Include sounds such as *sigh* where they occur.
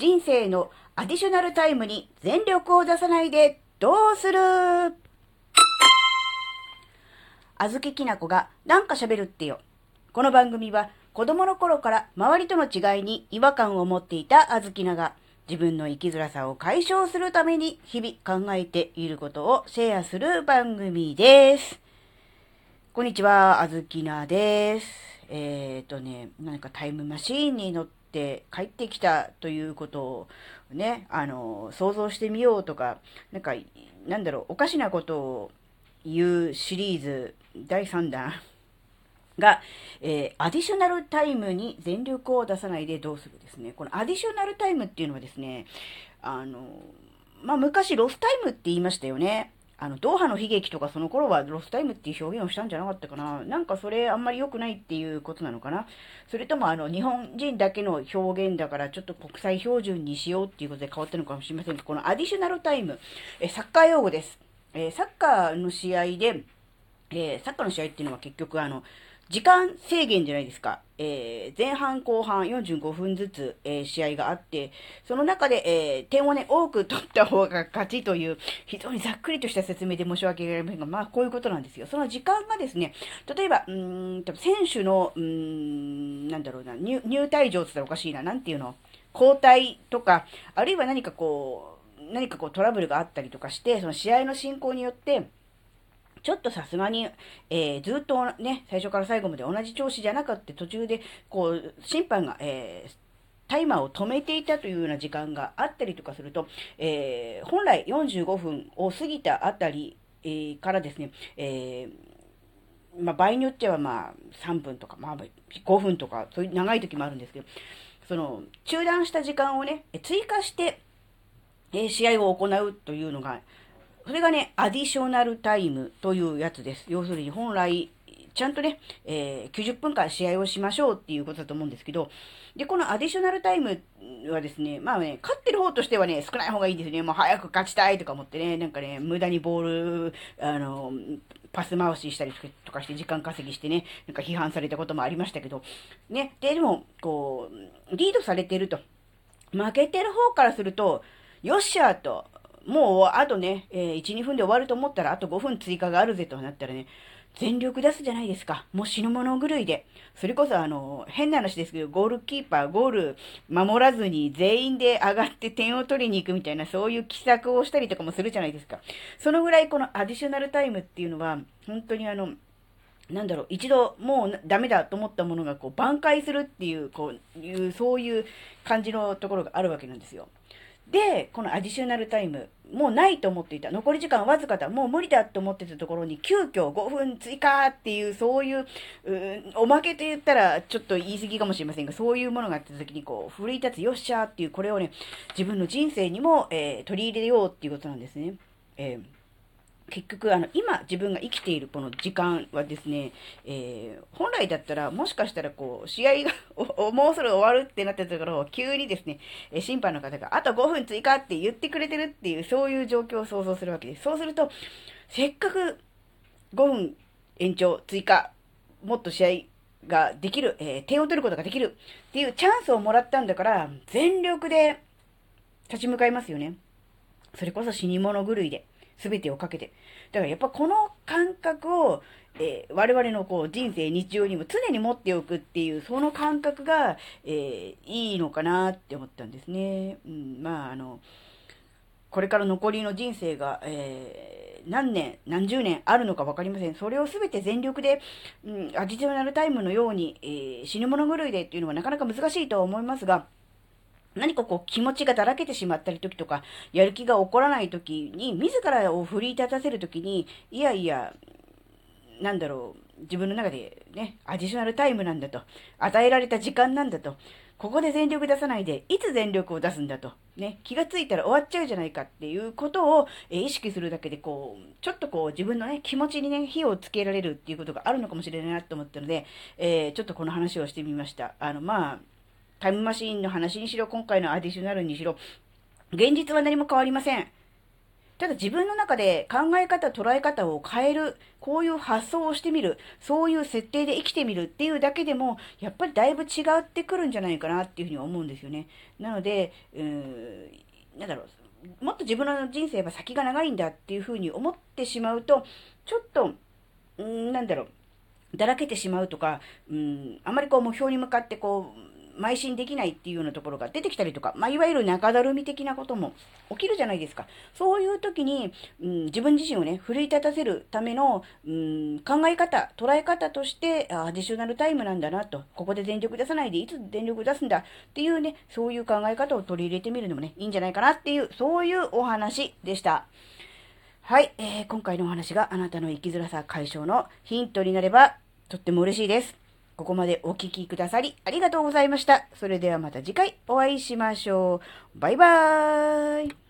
人生のアディショナルタイムに全力を出さないでどうする？あずききなこがなんか喋るってよ。この番組は子供の頃から周りとの違いに違和感を持っていたあずきなが自分の生きづらさを解消するために日々考えていることをシェアする番組です。こんにちは、あずきなです。えっ、ー、とね、何かタイムマシーンに乗って帰ってきたということをね、あの、想像してみようとか、なんか、なんだろう、おかしなことを言うシリーズ第3弾が、*laughs* えー、アディショナルタイムに全力を出さないでどうするですね。このアディショナルタイムっていうのはですね、あの、まあ、昔ロスタイムって言いましたよね。あの、ドーハの悲劇とかその頃はロスタイムっていう表現をしたんじゃなかったかな。なんかそれあんまり良くないっていうことなのかな。それともあの、日本人だけの表現だからちょっと国際標準にしようっていうことで変わったのかもしれませんが、このアディショナルタイム、えサッカー用語です。えサッカーの試合で、えサッカーの試合っていうのは結局あの、時間制限じゃないですか。えー、前半後半45分ずつ、えー、試合があって、その中で、えー、点をね、多く取った方が勝ちという、非常にざっくりとした説明で申し訳ありませんが、まあ、こういうことなんですよ。その時間がですね、例えば、うん、選手の、うん、なんだろうな、入入退場って言ったらおかしいな、なんていうの、交代とか、あるいは何かこう、何かこうトラブルがあったりとかして、その試合の進行によって、ちょっとさすがに、えー、ずっとね、最初から最後まで同じ調子じゃなかった、途中で、こう、審判が、えー、タイマーを止めていたというような時間があったりとかすると、えー、本来45分を過ぎたあたり、えー、からですね、えー、まあ、場合によってはまあ3分とか、まあ、5分とか、そういう長い時もあるんですけど、その中断した時間をね、追加して、え試合を行うというのが、それがね、アディショナルタイムというやつです。要するに本来、ちゃんとね、えー、90分間試合をしましょうっていうことだと思うんですけど、で、このアディショナルタイムはですね、まあね、勝ってる方としてはね、少ない方がいいですね。もう早く勝ちたいとか思ってね、なんかね、無駄にボール、あの、パス回ししたりとかして時間稼ぎしてね、なんか批判されたこともありましたけど、ね、で、でも、こう、リードされてると。負けてる方からすると、よっしゃと、もうあとね、えー、1、2分で終わると思ったらあと5分追加があるぜとなったらね、全力出すじゃないですか。もう死ぬ者狂いで。それこそあの、変な話ですけど、ゴールキーパー、ゴール守らずに全員で上がって点を取りに行くみたいな、そういう奇策をしたりとかもするじゃないですか。そのぐらいこのアディショナルタイムっていうのは、本当にあの、なんだろう、一度もうダメだと思ったものがこう挽回するっていう、こういう、そういう感じのところがあるわけなんですよ。で、このアディショナルタイム、もうないと思っていた。残り時間わずかだ。もう無理だと思ってたところに、急遽5分追加っていう、そういう、うおまけと言ったらちょっと言い過ぎかもしれませんが、そういうものがあった時に、こう、奮い立つよっしゃーっていう、これをね、自分の人生にも、えー、取り入れようっていうことなんですね。えー結局、あの、今自分が生きているこの時間はですね、えー、本来だったら、もしかしたらこう、試合が *laughs* もうそろ終わるってなったところを、急にですね、え審判の方が、あと5分追加って言ってくれてるっていう、そういう状況を想像するわけです。そうすると、せっかく5分延長、追加、もっと試合ができる、えー、点を取ることができるっていうチャンスをもらったんだから、全力で立ち向かいますよね。それこそ死に物狂いで。全てをかけて。だからやっぱこの感覚を、えー、我々のこう人生、日常にも常に持っておくっていう、その感覚が、えー、いいのかなって思ったんですね。うん、まあ、あの、これから残りの人生が、えー、何年、何十年あるのか分かりません。それを全て全力で、うん、アディショナルタイムのように、えー、死ぬ者狂いでっていうのはなかなか難しいとは思いますが、何かこう気持ちがだらけてしまったり時とか、やる気が起こらない時に、自らを奮い立たせる時に、いやいや、なんだろう、自分の中でね、アディショナルタイムなんだと、与えられた時間なんだと、ここで全力出さないで、いつ全力を出すんだと、ね、気がついたら終わっちゃうじゃないかっていうことを、え意識するだけで、こう、ちょっとこう自分のね、気持ちにね、火をつけられるっていうことがあるのかもしれないなと思ったので、えー、ちょっとこの話をしてみました。あの、まあ、タイムマシーンの話にしろ、今回のアディショナルにしろ、現実は何も変わりません。ただ自分の中で考え方、捉え方を変える、こういう発想をしてみる、そういう設定で生きてみるっていうだけでも、やっぱりだいぶ違ってくるんじゃないかなっていうふうに思うんですよね。なので、うーん、なんだろう、もっと自分の人生は先が長いんだっていうふうに思ってしまうと、ちょっと、うんなんだろう、だらけてしまうとか、うん、あまりこう目標に向かってこう、邁進できないっていうようなところが出てきたりとか、まあ、いわゆる中だるみ的なことも起きるじゃないですか。そういう時に、うん、自分自身をね、奮い立たせるための、うん、考え方、捉え方として、あアディショナルタイムなんだなと、ここで全力出さないでいつ電力出すんだ？っていうね、そういう考え方を取り入れてみるのもね、いいんじゃないかなっていう、そういうお話でした。はい、えー、今回のお話があなたの生きづらさ解消のヒントになればとっても嬉しいです。ここまでお聴きくださりありがとうございました。それではまた次回お会いしましょう。バイバーイ。